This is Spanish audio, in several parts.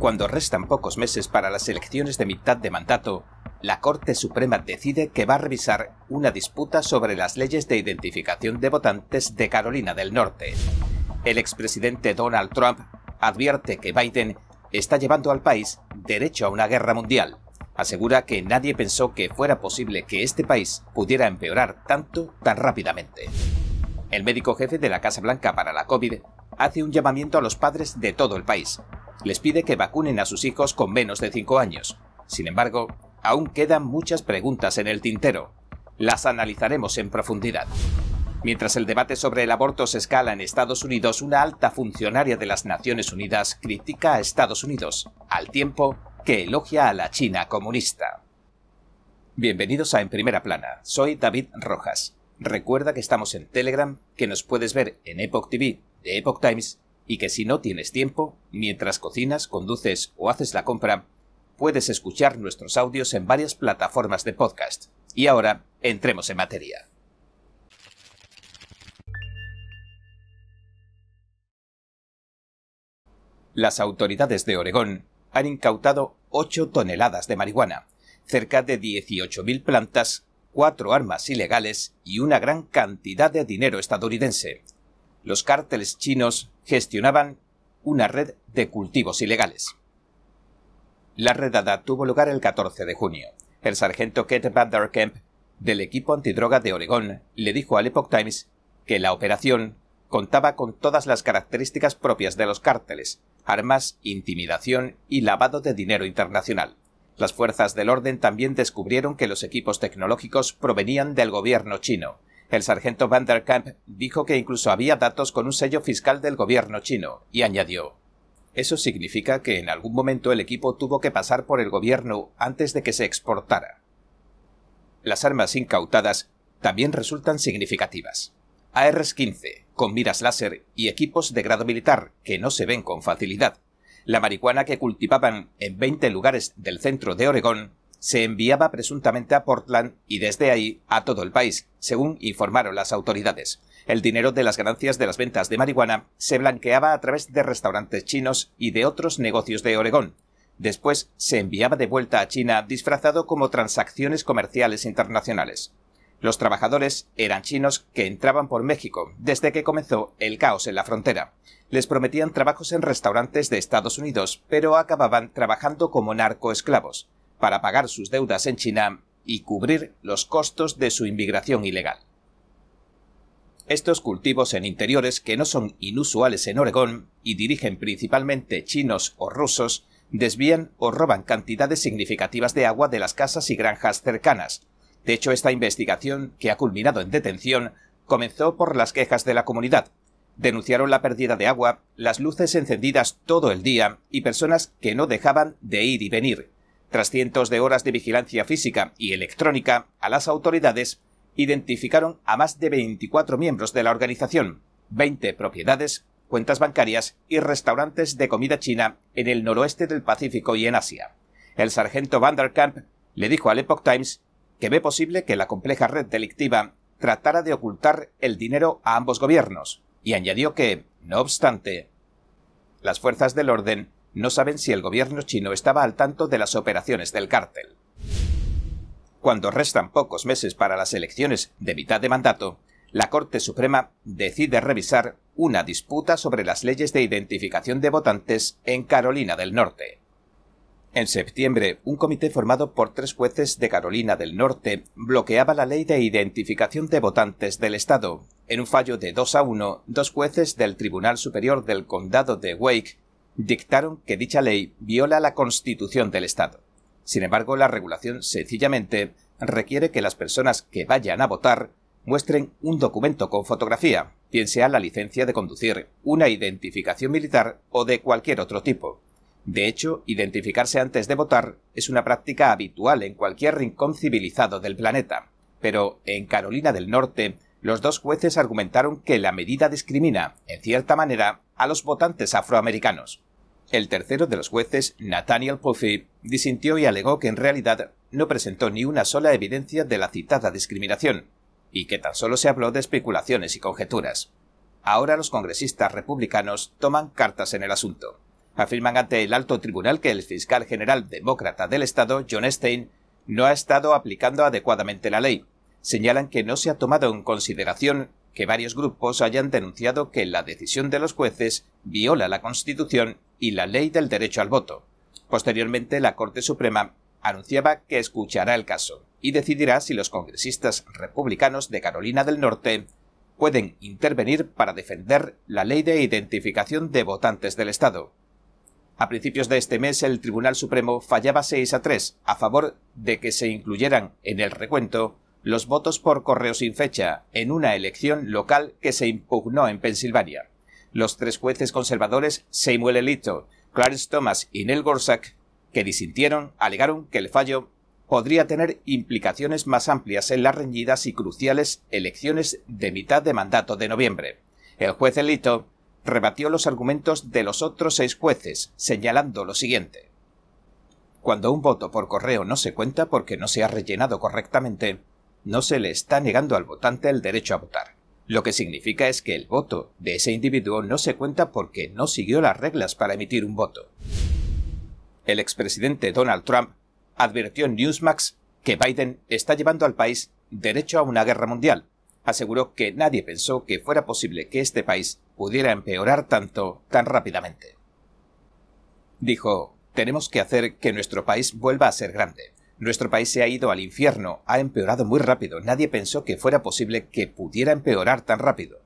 Cuando restan pocos meses para las elecciones de mitad de mandato, la Corte Suprema decide que va a revisar una disputa sobre las leyes de identificación de votantes de Carolina del Norte. El expresidente Donald Trump advierte que Biden está llevando al país derecho a una guerra mundial. Asegura que nadie pensó que fuera posible que este país pudiera empeorar tanto tan rápidamente. El médico jefe de la Casa Blanca para la COVID hace un llamamiento a los padres de todo el país. Les pide que vacunen a sus hijos con menos de 5 años. Sin embargo, aún quedan muchas preguntas en el tintero. Las analizaremos en profundidad. Mientras el debate sobre el aborto se escala en Estados Unidos, una alta funcionaria de las Naciones Unidas critica a Estados Unidos, al tiempo que elogia a la China comunista. Bienvenidos a En Primera Plana, soy David Rojas. Recuerda que estamos en Telegram, que nos puedes ver en Epoch TV de Epoch Times y que si no tienes tiempo, mientras cocinas, conduces o haces la compra, puedes escuchar nuestros audios en varias plataformas de podcast. Y ahora, entremos en materia. Las autoridades de Oregón han incautado 8 toneladas de marihuana, cerca de 18.000 plantas cuatro armas ilegales y una gran cantidad de dinero estadounidense. Los cárteles chinos gestionaban una red de cultivos ilegales. La redada tuvo lugar el 14 de junio. El sargento Kate Vanderkemp del equipo antidroga de Oregón le dijo al Epoch Times que la operación contaba con todas las características propias de los cárteles, armas, intimidación y lavado de dinero internacional. Las fuerzas del orden también descubrieron que los equipos tecnológicos provenían del gobierno chino. El sargento Van der Kamp dijo que incluso había datos con un sello fiscal del gobierno chino, y añadió Eso significa que en algún momento el equipo tuvo que pasar por el gobierno antes de que se exportara. Las armas incautadas también resultan significativas. ARs-15, con miras láser y equipos de grado militar que no se ven con facilidad, la marihuana que cultivaban en 20 lugares del centro de Oregón se enviaba presuntamente a Portland y desde ahí a todo el país, según informaron las autoridades. El dinero de las ganancias de las ventas de marihuana se blanqueaba a través de restaurantes chinos y de otros negocios de Oregón. Después se enviaba de vuelta a China disfrazado como transacciones comerciales internacionales. Los trabajadores eran chinos que entraban por México desde que comenzó el caos en la frontera. Les prometían trabajos en restaurantes de Estados Unidos, pero acababan trabajando como narcoesclavos, para pagar sus deudas en China y cubrir los costos de su inmigración ilegal. Estos cultivos en interiores que no son inusuales en Oregón y dirigen principalmente chinos o rusos, desvían o roban cantidades significativas de agua de las casas y granjas cercanas, de hecho, esta investigación, que ha culminado en detención, comenzó por las quejas de la comunidad. Denunciaron la pérdida de agua, las luces encendidas todo el día y personas que no dejaban de ir y venir. Tras cientos de horas de vigilancia física y electrónica, a las autoridades identificaron a más de 24 miembros de la organización, 20 propiedades, cuentas bancarias y restaurantes de comida china en el noroeste del Pacífico y en Asia. El sargento Vanderkamp le dijo al Epoch Times que ve posible que la compleja red delictiva tratara de ocultar el dinero a ambos gobiernos, y añadió que, no obstante, las fuerzas del orden no saben si el gobierno chino estaba al tanto de las operaciones del cártel. Cuando restan pocos meses para las elecciones de mitad de mandato, la Corte Suprema decide revisar una disputa sobre las leyes de identificación de votantes en Carolina del Norte. En septiembre, un comité formado por tres jueces de Carolina del Norte bloqueaba la ley de identificación de votantes del Estado. En un fallo de 2 a 1, dos jueces del Tribunal Superior del Condado de Wake dictaron que dicha ley viola la Constitución del Estado. Sin embargo, la regulación sencillamente requiere que las personas que vayan a votar muestren un documento con fotografía, bien sea la licencia de conducir, una identificación militar o de cualquier otro tipo. De hecho, identificarse antes de votar es una práctica habitual en cualquier rincón civilizado del planeta. Pero en Carolina del Norte, los dos jueces argumentaron que la medida discrimina, en cierta manera, a los votantes afroamericanos. El tercero de los jueces, Nathaniel Puffy, disintió y alegó que en realidad no presentó ni una sola evidencia de la citada discriminación, y que tan solo se habló de especulaciones y conjeturas. Ahora los congresistas republicanos toman cartas en el asunto. Afirman ante el alto tribunal que el fiscal general demócrata del Estado, John Stein, no ha estado aplicando adecuadamente la ley. Señalan que no se ha tomado en consideración que varios grupos hayan denunciado que la decisión de los jueces viola la Constitución y la ley del derecho al voto. Posteriormente, la Corte Suprema anunciaba que escuchará el caso y decidirá si los congresistas republicanos de Carolina del Norte pueden intervenir para defender la ley de identificación de votantes del Estado. A principios de este mes, el Tribunal Supremo fallaba 6 a 3 a favor de que se incluyeran en el recuento los votos por correo sin fecha en una elección local que se impugnó en Pensilvania. Los tres jueces conservadores, Samuel Elito, Clarence Thomas y Neil Gorsuch, que disintieron, alegaron que el fallo podría tener implicaciones más amplias en las reñidas y cruciales elecciones de mitad de mandato de noviembre. El juez Elito rebatió los argumentos de los otros seis jueces, señalando lo siguiente. Cuando un voto por correo no se cuenta porque no se ha rellenado correctamente, no se le está negando al votante el derecho a votar. Lo que significa es que el voto de ese individuo no se cuenta porque no siguió las reglas para emitir un voto. El expresidente Donald Trump advirtió en Newsmax que Biden está llevando al país derecho a una guerra mundial. Aseguró que nadie pensó que fuera posible que este país pudiera empeorar tanto tan rápidamente. Dijo, tenemos que hacer que nuestro país vuelva a ser grande. Nuestro país se ha ido al infierno, ha empeorado muy rápido. Nadie pensó que fuera posible que pudiera empeorar tan rápido.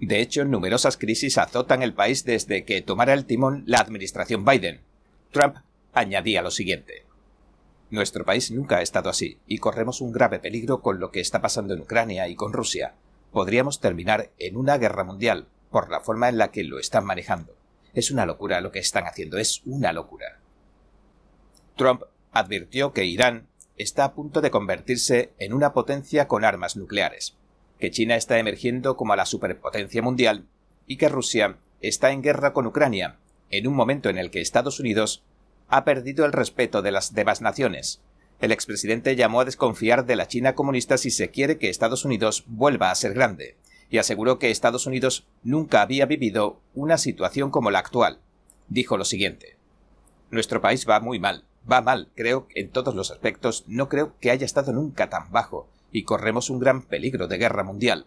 De hecho, numerosas crisis azotan el país desde que tomara el timón la administración Biden. Trump añadía lo siguiente. Nuestro país nunca ha estado así, y corremos un grave peligro con lo que está pasando en Ucrania y con Rusia. Podríamos terminar en una guerra mundial, por la forma en la que lo están manejando. Es una locura lo que están haciendo, es una locura. Trump advirtió que Irán está a punto de convertirse en una potencia con armas nucleares, que China está emergiendo como la superpotencia mundial y que Rusia está en guerra con Ucrania, en un momento en el que Estados Unidos ha perdido el respeto de las demás naciones. El expresidente llamó a desconfiar de la China comunista si se quiere que Estados Unidos vuelva a ser grande, y aseguró que Estados Unidos nunca había vivido una situación como la actual. Dijo lo siguiente. Nuestro país va muy mal va mal, creo, en todos los aspectos, no creo que haya estado nunca tan bajo, y corremos un gran peligro de guerra mundial.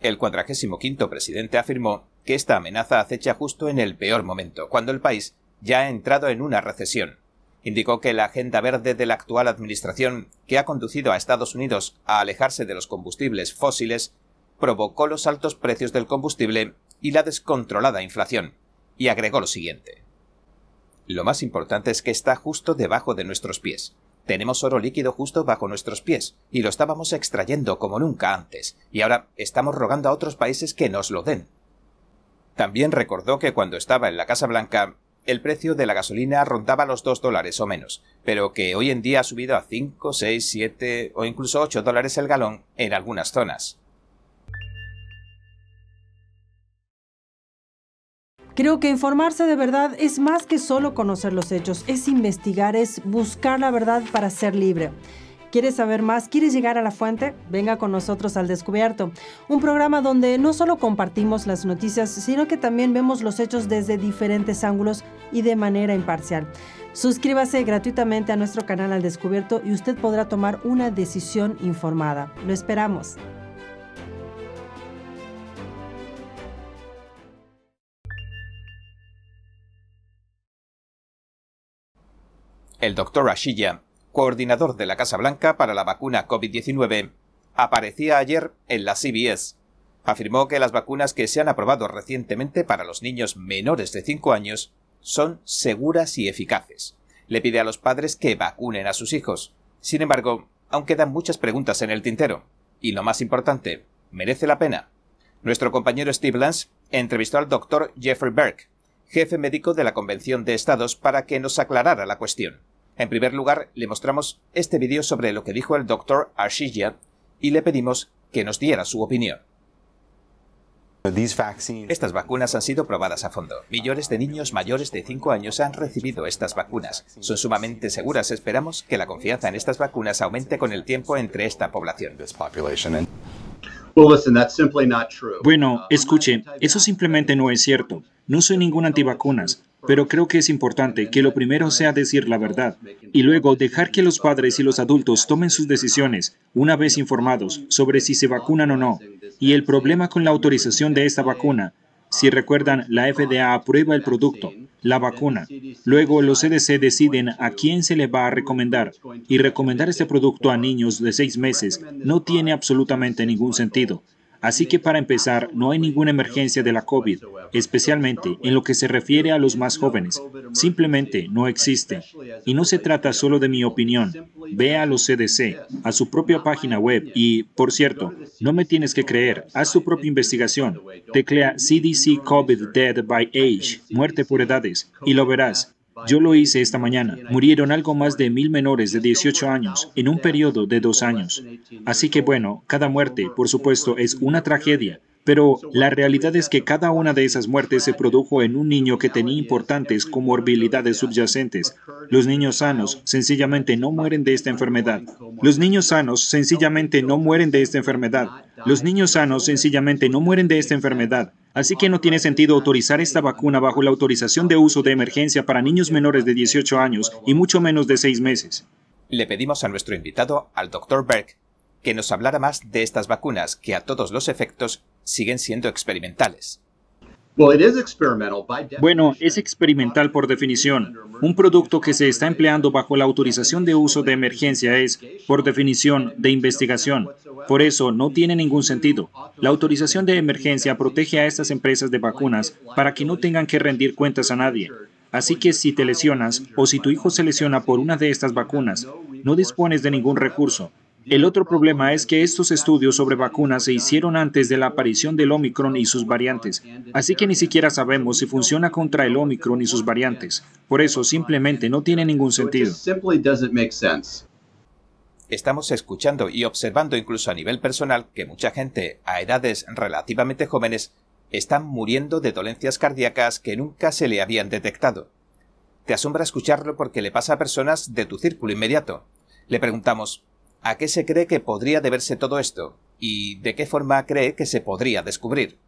El cuadragésimo quinto presidente afirmó que esta amenaza acecha justo en el peor momento, cuando el país ya ha entrado en una recesión. Indicó que la agenda verde de la actual administración, que ha conducido a Estados Unidos a alejarse de los combustibles fósiles, provocó los altos precios del combustible y la descontrolada inflación, y agregó lo siguiente. Lo más importante es que está justo debajo de nuestros pies. Tenemos oro líquido justo bajo nuestros pies, y lo estábamos extrayendo como nunca antes, y ahora estamos rogando a otros países que nos lo den. También recordó que cuando estaba en la Casa Blanca, el precio de la gasolina rondaba los dos dólares o menos, pero que hoy en día ha subido a cinco, seis, siete o incluso ocho dólares el galón en algunas zonas. Creo que informarse de verdad es más que solo conocer los hechos, es investigar, es buscar la verdad para ser libre. ¿Quieres saber más? ¿Quieres llegar a la fuente? Venga con nosotros al Descubierto, un programa donde no solo compartimos las noticias, sino que también vemos los hechos desde diferentes ángulos y de manera imparcial. Suscríbase gratuitamente a nuestro canal al Descubierto y usted podrá tomar una decisión informada. Lo esperamos. El doctor Ashilla, coordinador de la Casa Blanca para la vacuna COVID-19, aparecía ayer en la CBS. Afirmó que las vacunas que se han aprobado recientemente para los niños menores de 5 años son seguras y eficaces. Le pide a los padres que vacunen a sus hijos. Sin embargo, aún quedan muchas preguntas en el tintero. Y lo más importante, ¿merece la pena? Nuestro compañero Steve Lance entrevistó al doctor Jeffrey Berg, jefe médico de la Convención de Estados, para que nos aclarara la cuestión. En primer lugar, le mostramos este vídeo sobre lo que dijo el doctor Arshija y le pedimos que nos diera su opinión. Estas vacunas han sido probadas a fondo. Millones de niños mayores de 5 años han recibido estas vacunas. Son sumamente seguras. Esperamos que la confianza en estas vacunas aumente con el tiempo entre esta población. Bueno, escuche, eso simplemente no es cierto. No soy ningún antivacunas, pero creo que es importante que lo primero sea decir la verdad y luego dejar que los padres y los adultos tomen sus decisiones una vez informados sobre si se vacunan o no. Y el problema con la autorización de esta vacuna si recuerdan, la FDA aprueba el producto, la vacuna. Luego los CDC deciden a quién se le va a recomendar. Y recomendar este producto a niños de seis meses no tiene absolutamente ningún sentido. Así que para empezar, no hay ninguna emergencia de la COVID, especialmente en lo que se refiere a los más jóvenes. Simplemente no existe. Y no se trata solo de mi opinión. Ve a los CDC, a su propia página web y, por cierto, no me tienes que creer, haz tu propia investigación. Teclea CDC COVID Dead by Age, muerte por edades, y lo verás. Yo lo hice esta mañana. Murieron algo más de mil menores de 18 años en un periodo de dos años. Así que bueno, cada muerte, por supuesto, es una tragedia, pero la realidad es que cada una de esas muertes se produjo en un niño que tenía importantes comorbilidades subyacentes. Los niños sanos sencillamente no mueren de esta enfermedad. Los niños sanos sencillamente no mueren de esta enfermedad. Los niños sanos sencillamente no mueren de esta enfermedad. Así que no tiene sentido autorizar esta vacuna bajo la autorización de uso de emergencia para niños menores de 18 años y mucho menos de 6 meses. Le pedimos a nuestro invitado, al Dr. Berg, que nos hablara más de estas vacunas que a todos los efectos siguen siendo experimentales. Bueno, es experimental por definición. Un producto que se está empleando bajo la autorización de uso de emergencia es, por definición, de investigación. Por eso, no tiene ningún sentido. La autorización de emergencia protege a estas empresas de vacunas para que no tengan que rendir cuentas a nadie. Así que si te lesionas o si tu hijo se lesiona por una de estas vacunas, no dispones de ningún recurso. El otro problema es que estos estudios sobre vacunas se hicieron antes de la aparición del Omicron y sus variantes, así que ni siquiera sabemos si funciona contra el Omicron y sus variantes. Por eso simplemente no tiene ningún sentido. Estamos escuchando y observando incluso a nivel personal que mucha gente a edades relativamente jóvenes están muriendo de dolencias cardíacas que nunca se le habían detectado. Te asombra escucharlo porque le pasa a personas de tu círculo inmediato. Le preguntamos, ¿A qué se cree que podría deberse todo esto? ¿Y de qué forma cree que se podría descubrir?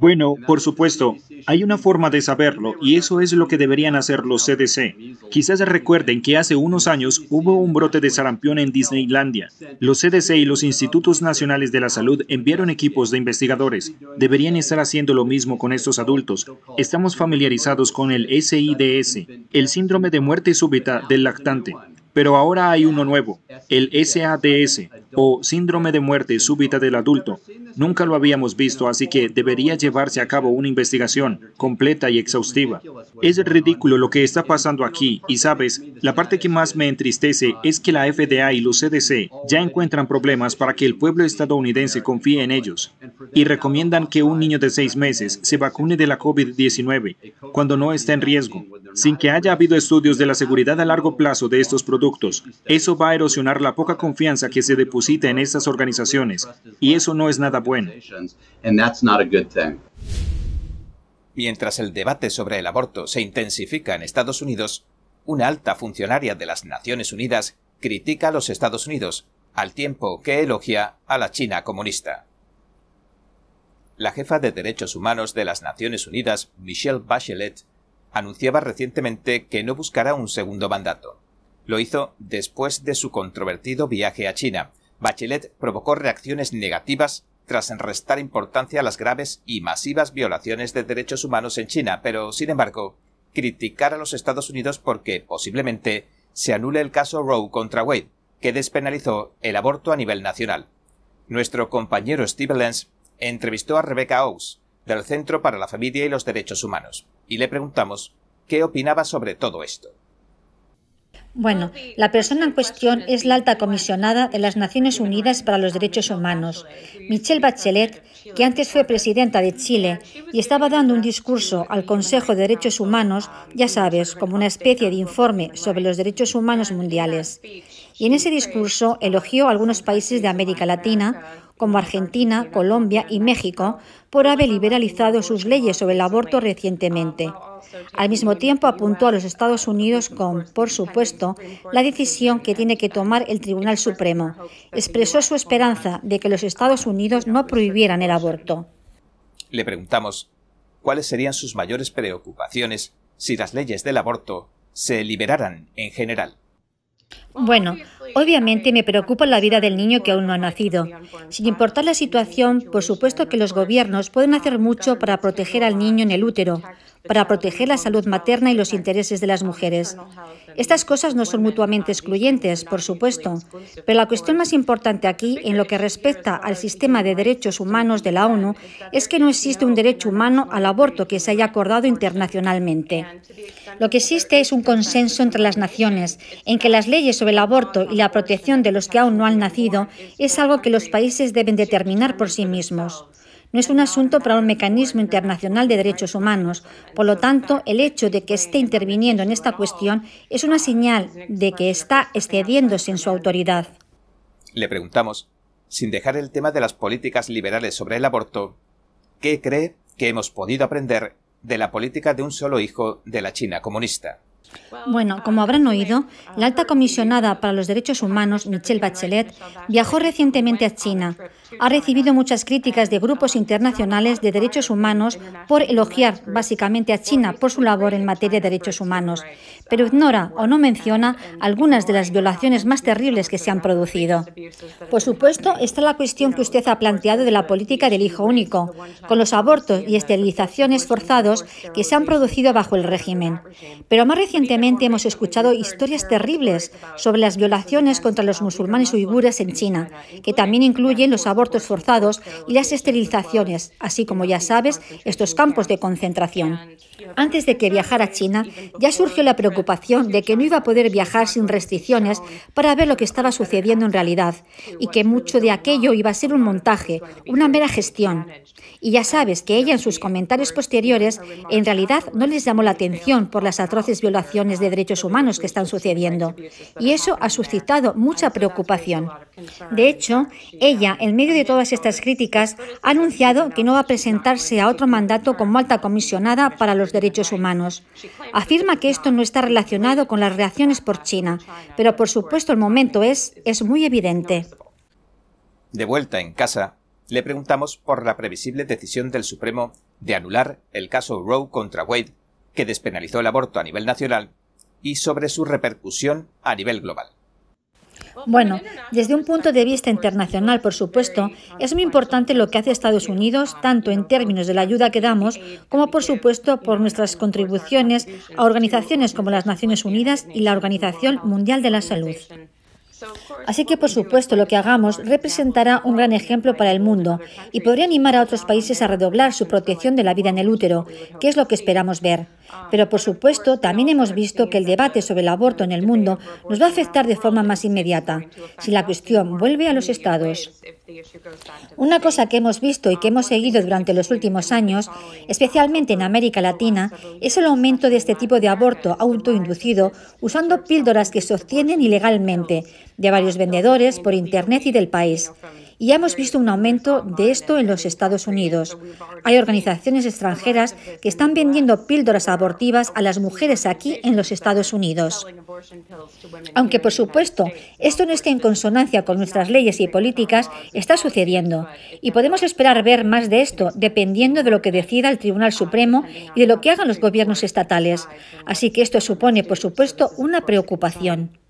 Bueno, por supuesto, hay una forma de saberlo y eso es lo que deberían hacer los CDC. Quizás recuerden que hace unos años hubo un brote de sarampión en Disneylandia. Los CDC y los Institutos Nacionales de la Salud enviaron equipos de investigadores. Deberían estar haciendo lo mismo con estos adultos. Estamos familiarizados con el SIDS, el síndrome de muerte súbita del lactante. Pero ahora hay uno nuevo, el SADS, o síndrome de muerte súbita del adulto. Nunca lo habíamos visto, así que debería llevarse a cabo una investigación completa y exhaustiva. Es ridículo lo que está pasando aquí, y sabes, la parte que más me entristece es que la FDA y los CDC ya encuentran problemas para que el pueblo estadounidense confíe en ellos, y recomiendan que un niño de seis meses se vacune de la COVID-19 cuando no está en riesgo, sin que haya habido estudios de la seguridad a largo plazo de estos productos. Eso va a erosionar la poca confianza que se deposita en estas organizaciones, y eso no es nada bueno. Mientras el debate sobre el aborto se intensifica en Estados Unidos, una alta funcionaria de las Naciones Unidas critica a los Estados Unidos, al tiempo que elogia a la China comunista. La jefa de Derechos Humanos de las Naciones Unidas, Michelle Bachelet, anunciaba recientemente que no buscará un segundo mandato. Lo hizo después de su controvertido viaje a China. Bachelet provocó reacciones negativas tras restar importancia a las graves y masivas violaciones de derechos humanos en China, pero, sin embargo, criticar a los Estados Unidos porque posiblemente se anule el caso Roe contra Wade, que despenalizó el aborto a nivel nacional. Nuestro compañero Steve Lenz entrevistó a Rebecca Owes, del Centro para la Familia y los Derechos Humanos, y le preguntamos qué opinaba sobre todo esto. Bueno, la persona en cuestión es la alta comisionada de las Naciones Unidas para los Derechos Humanos, Michelle Bachelet, que antes fue presidenta de Chile y estaba dando un discurso al Consejo de Derechos Humanos, ya sabes, como una especie de informe sobre los derechos humanos mundiales. Y en ese discurso elogió a algunos países de América Latina, como Argentina, Colombia y México, por haber liberalizado sus leyes sobre el aborto recientemente. Al mismo tiempo apuntó a los Estados Unidos con, por supuesto, la decisión que tiene que tomar el Tribunal Supremo. Expresó su esperanza de que los Estados Unidos no prohibieran el aborto. Le preguntamos cuáles serían sus mayores preocupaciones si las leyes del aborto se liberaran en general. Bueno, obviamente me preocupa la vida del niño que aún no ha nacido. Sin importar la situación, por supuesto que los gobiernos pueden hacer mucho para proteger al niño en el útero, para proteger la salud materna y los intereses de las mujeres. Estas cosas no son mutuamente excluyentes, por supuesto, pero la cuestión más importante aquí, en lo que respecta al sistema de derechos humanos de la ONU, es que no existe un derecho humano al aborto que se haya acordado internacionalmente. Lo que existe es un consenso entre las naciones en que las leyes sobre el aborto y la protección de los que aún no han nacido es algo que los países deben determinar por sí mismos. No es un asunto para un mecanismo internacional de derechos humanos. Por lo tanto, el hecho de que esté interviniendo en esta cuestión es una señal de que está excediéndose en su autoridad. Le preguntamos, sin dejar el tema de las políticas liberales sobre el aborto, ¿qué cree que hemos podido aprender de la política de un solo hijo de la China comunista? Bueno, como habrán oído, la alta comisionada para los derechos humanos, Michelle Bachelet, viajó recientemente a China. Ha recibido muchas críticas de grupos internacionales de derechos humanos por elogiar básicamente a China por su labor en materia de derechos humanos, pero ignora o no menciona algunas de las violaciones más terribles que se han producido. Por supuesto, está la cuestión que usted ha planteado de la política del hijo único, con los abortos y esterilizaciones forzados que se han producido bajo el régimen. Pero más recientemente hemos escuchado historias terribles sobre las violaciones contra los musulmanes uigures en China, que también incluyen los abortos forzados y las esterilizaciones, así como ya sabes, estos campos de concentración. Antes de que viajara a China, ya surgió la preocupación de que no iba a poder viajar sin restricciones para ver lo que estaba sucediendo en realidad y que mucho de aquello iba a ser un montaje, una mera gestión. Y ya sabes que ella en sus comentarios posteriores en realidad no les llamó la atención por las atroces de derechos humanos que están sucediendo. Y eso ha suscitado mucha preocupación. De hecho, ella, en medio de todas estas críticas, ha anunciado que no va a presentarse a otro mandato como alta comisionada para los derechos humanos. Afirma que esto no está relacionado con las reacciones por China, pero por supuesto el momento es, es muy evidente. De vuelta en casa, le preguntamos por la previsible decisión del Supremo de anular el caso Roe contra Wade, que despenalizó el aborto a nivel nacional, y sobre su repercusión a nivel global. Bueno, desde un punto de vista internacional, por supuesto, es muy importante lo que hace Estados Unidos, tanto en términos de la ayuda que damos, como por supuesto por nuestras contribuciones a organizaciones como las Naciones Unidas y la Organización Mundial de la Salud. Así que, por supuesto, lo que hagamos representará un gran ejemplo para el mundo y podría animar a otros países a redoblar su protección de la vida en el útero, que es lo que esperamos ver. Pero, por supuesto, también hemos visto que el debate sobre el aborto en el mundo nos va a afectar de forma más inmediata si la cuestión vuelve a los estados. Una cosa que hemos visto y que hemos seguido durante los últimos años, especialmente en América Latina, es el aumento de este tipo de aborto autoinducido usando píldoras que se obtienen ilegalmente de varios vendedores por Internet y del país. Y ya hemos visto un aumento de esto en los Estados Unidos. Hay organizaciones extranjeras que están vendiendo píldoras abortivas a las mujeres aquí en los Estados Unidos. Aunque, por supuesto, esto no esté en consonancia con nuestras leyes y políticas, está sucediendo. Y podemos esperar ver más de esto dependiendo de lo que decida el Tribunal Supremo y de lo que hagan los gobiernos estatales. Así que esto supone, por supuesto, una preocupación.